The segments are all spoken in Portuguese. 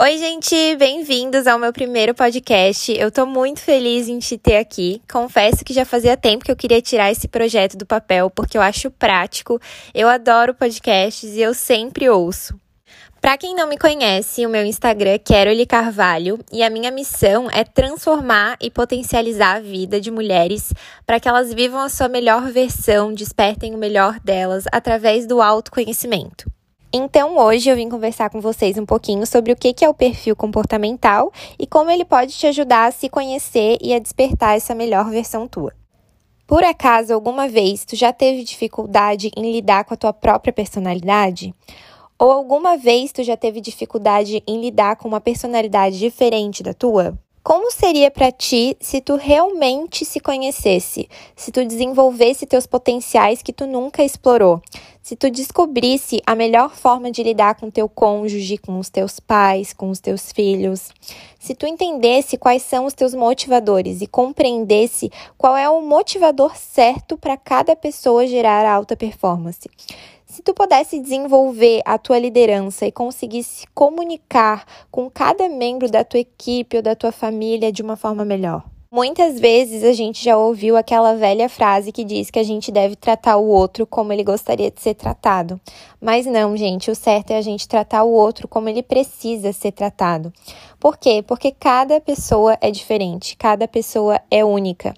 Oi, gente, bem-vindos ao meu primeiro podcast. Eu tô muito feliz em te ter aqui. Confesso que já fazia tempo que eu queria tirar esse projeto do papel porque eu acho prático. Eu adoro podcasts e eu sempre ouço. Para quem não me conhece, o meu Instagram é Queroli Carvalho e a minha missão é transformar e potencializar a vida de mulheres para que elas vivam a sua melhor versão, despertem o melhor delas através do autoconhecimento. Então, hoje eu vim conversar com vocês um pouquinho sobre o que é o perfil comportamental e como ele pode te ajudar a se conhecer e a despertar essa melhor versão tua. Por acaso, alguma vez tu já teve dificuldade em lidar com a tua própria personalidade? Ou alguma vez tu já teve dificuldade em lidar com uma personalidade diferente da tua? Como seria para ti se tu realmente se conhecesse, se tu desenvolvesse teus potenciais que tu nunca explorou, se tu descobrisse a melhor forma de lidar com teu cônjuge, com os teus pais, com os teus filhos, se tu entendesse quais são os teus motivadores e compreendesse qual é o motivador certo para cada pessoa gerar alta performance, se tu pudesse desenvolver a tua liderança e conseguisse comunicar com cada membro da tua equipe ou da tua família de uma forma melhor. Muitas vezes a gente já ouviu aquela velha frase que diz que a gente deve tratar o outro como ele gostaria de ser tratado. Mas não, gente, o certo é a gente tratar o outro como ele precisa ser tratado. Por quê? Porque cada pessoa é diferente, cada pessoa é única.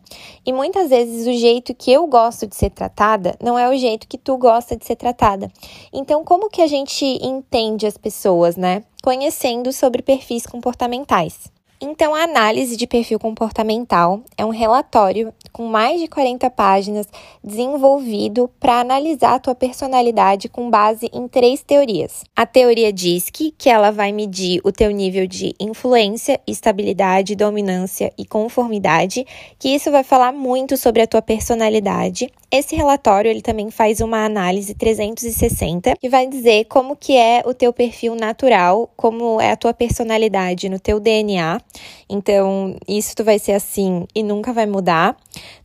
E muitas vezes o jeito que eu gosto de ser tratada não é o jeito que tu gosta de ser tratada. Então, como que a gente entende as pessoas, né? Conhecendo sobre perfis comportamentais. Então, a análise de perfil comportamental é um relatório com mais de 40 páginas desenvolvido para analisar a tua personalidade com base em três teorias. A teoria DISC, que ela vai medir o teu nível de influência, estabilidade, dominância e conformidade, que isso vai falar muito sobre a tua personalidade. Esse relatório ele também faz uma análise 360 que vai dizer como que é o teu perfil natural, como é a tua personalidade no teu DNA. Então, isso tu vai ser assim e nunca vai mudar.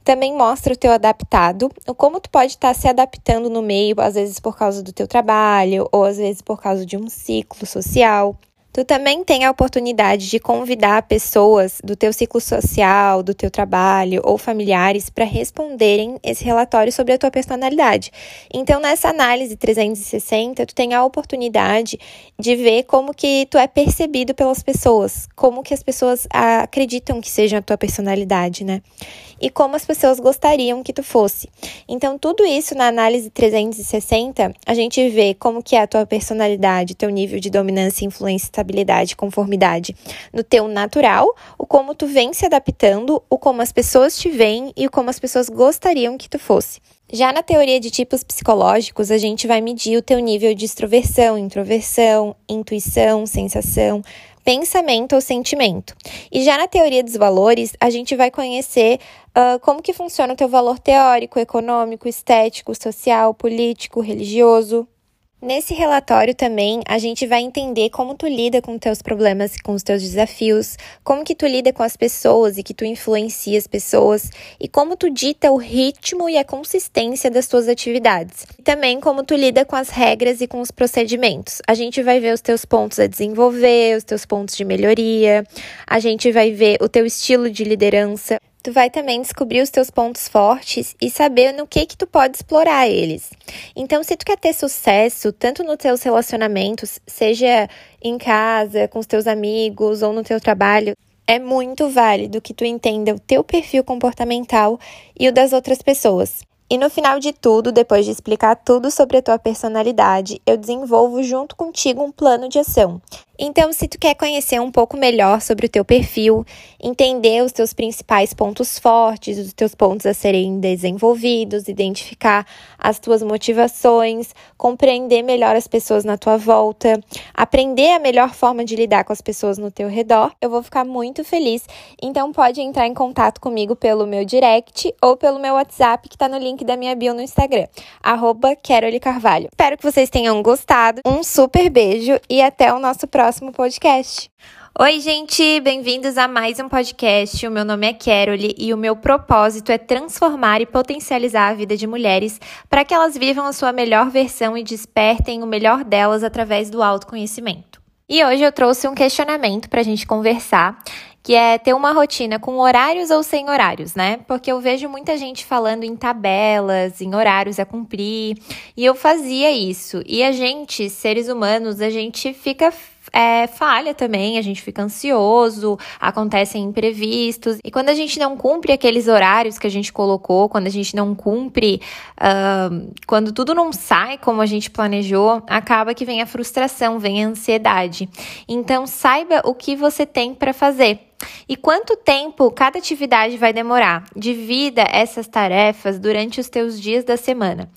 Também mostra o teu adaptado, o como tu pode estar se adaptando no meio, às vezes por causa do teu trabalho ou às vezes por causa de um ciclo social. Tu também tem a oportunidade de convidar pessoas do teu ciclo social, do teu trabalho ou familiares para responderem esse relatório sobre a tua personalidade. Então, nessa análise 360, tu tem a oportunidade de ver como que tu é percebido pelas pessoas, como que as pessoas acreditam que seja a tua personalidade, né? E como as pessoas gostariam que tu fosse. Então, tudo isso na análise 360, a gente vê como que é a tua personalidade, teu nível de dominância, influência estabilidade, conformidade no teu natural, o como tu vem se adaptando, o como as pessoas te veem e o como as pessoas gostariam que tu fosse. Já na teoria de tipos psicológicos, a gente vai medir o teu nível de extroversão, introversão, intuição, sensação, pensamento ou sentimento. E já na teoria dos valores, a gente vai conhecer uh, como que funciona o teu valor teórico, econômico, estético, social, político, religioso. Nesse relatório também a gente vai entender como tu lida com teus problemas e com os teus desafios, como que tu lida com as pessoas e que tu influencia as pessoas e como tu dita o ritmo e a consistência das tuas atividades. E também como tu lida com as regras e com os procedimentos. A gente vai ver os teus pontos a desenvolver, os teus pontos de melhoria, a gente vai ver o teu estilo de liderança, tu vai também descobrir os teus pontos fortes e saber no que que tu pode explorar eles. Então, se tu quer ter sucesso, tanto nos teus relacionamentos, seja em casa, com os teus amigos ou no teu trabalho, é muito válido que tu entenda o teu perfil comportamental e o das outras pessoas. E no final de tudo, depois de explicar tudo sobre a tua personalidade, eu desenvolvo junto contigo um plano de ação. Então, se tu quer conhecer um pouco melhor sobre o teu perfil, entender os teus principais pontos fortes, os teus pontos a serem desenvolvidos, identificar as tuas motivações, compreender melhor as pessoas na tua volta, aprender a melhor forma de lidar com as pessoas no teu redor, eu vou ficar muito feliz. Então, pode entrar em contato comigo pelo meu direct ou pelo meu WhatsApp, que está no link da minha bio no Instagram, arroba Carvalho. Espero que vocês tenham gostado. Um super beijo e até o nosso próximo próximo podcast. Oi, gente, bem-vindos a mais um podcast. O meu nome é Carole e o meu propósito é transformar e potencializar a vida de mulheres para que elas vivam a sua melhor versão e despertem o melhor delas através do autoconhecimento. E hoje eu trouxe um questionamento para a gente conversar, que é ter uma rotina com horários ou sem horários, né? Porque eu vejo muita gente falando em tabelas, em horários a cumprir, e eu fazia isso. E a gente, seres humanos, a gente fica é, falha também, a gente fica ansioso, acontecem imprevistos. E quando a gente não cumpre aqueles horários que a gente colocou, quando a gente não cumpre, uh, quando tudo não sai como a gente planejou, acaba que vem a frustração, vem a ansiedade. Então, saiba o que você tem para fazer. E quanto tempo cada atividade vai demorar? Divida essas tarefas durante os teus dias da semana.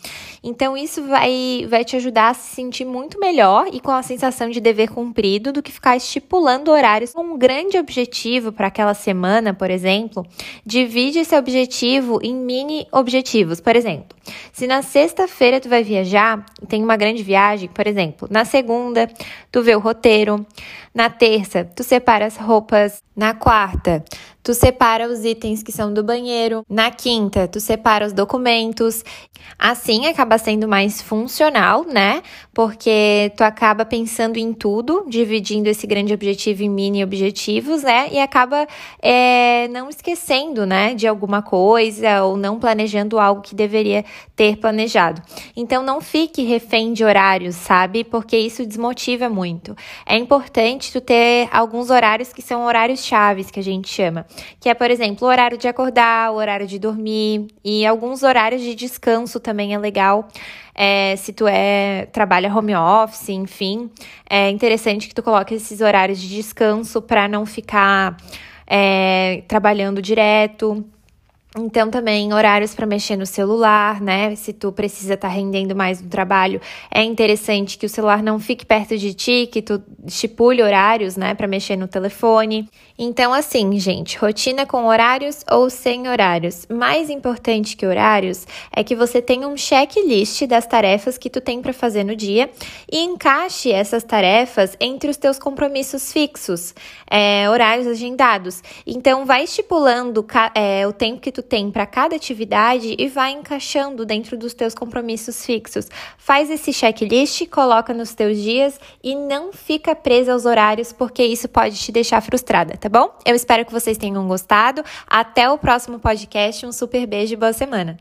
Então, isso vai, vai te ajudar a se sentir muito melhor e com a sensação de dever cumprido do que ficar estipulando horários um grande objetivo para aquela semana, por exemplo. Divide esse objetivo em mini objetivos. Por exemplo, se na sexta-feira tu vai viajar, tem uma grande viagem, por exemplo, na segunda, tu vê o roteiro. Na terça, tu separa as roupas. Na quarta, tu separa os itens que são do banheiro. Na quinta, tu separa os documentos. Assim acaba sendo mais funcional, né? Porque tu acaba pensando em tudo, dividindo esse grande objetivo em mini objetivos, né? E acaba é, não esquecendo, né, de alguma coisa ou não planejando algo que deveria ter planejado. Então não fique refém de horários, sabe? Porque isso desmotiva muito. É importante tu ter alguns horários que são horários chaves que a gente chama que é, por exemplo, o horário de acordar, o horário de dormir e alguns horários de descanso também é legal. É, se tu é trabalha home office, enfim, é interessante que tu coloque esses horários de descanso para não ficar é, trabalhando direto. Então, também horários para mexer no celular, né? Se tu precisa estar tá rendendo mais no trabalho, é interessante que o celular não fique perto de ti, que tu estipule horários, né, para mexer no telefone. Então, assim, gente, rotina com horários ou sem horários. Mais importante que horários é que você tenha um checklist das tarefas que tu tem para fazer no dia e encaixe essas tarefas entre os teus compromissos fixos, é, horários agendados. Então, vai estipulando é, o tempo que tu tem para cada atividade e vai encaixando dentro dos teus compromissos fixos. Faz esse checklist, coloca nos teus dias e não fica presa aos horários, porque isso pode te deixar frustrada, tá bom? Eu espero que vocês tenham gostado. Até o próximo podcast. Um super beijo e boa semana.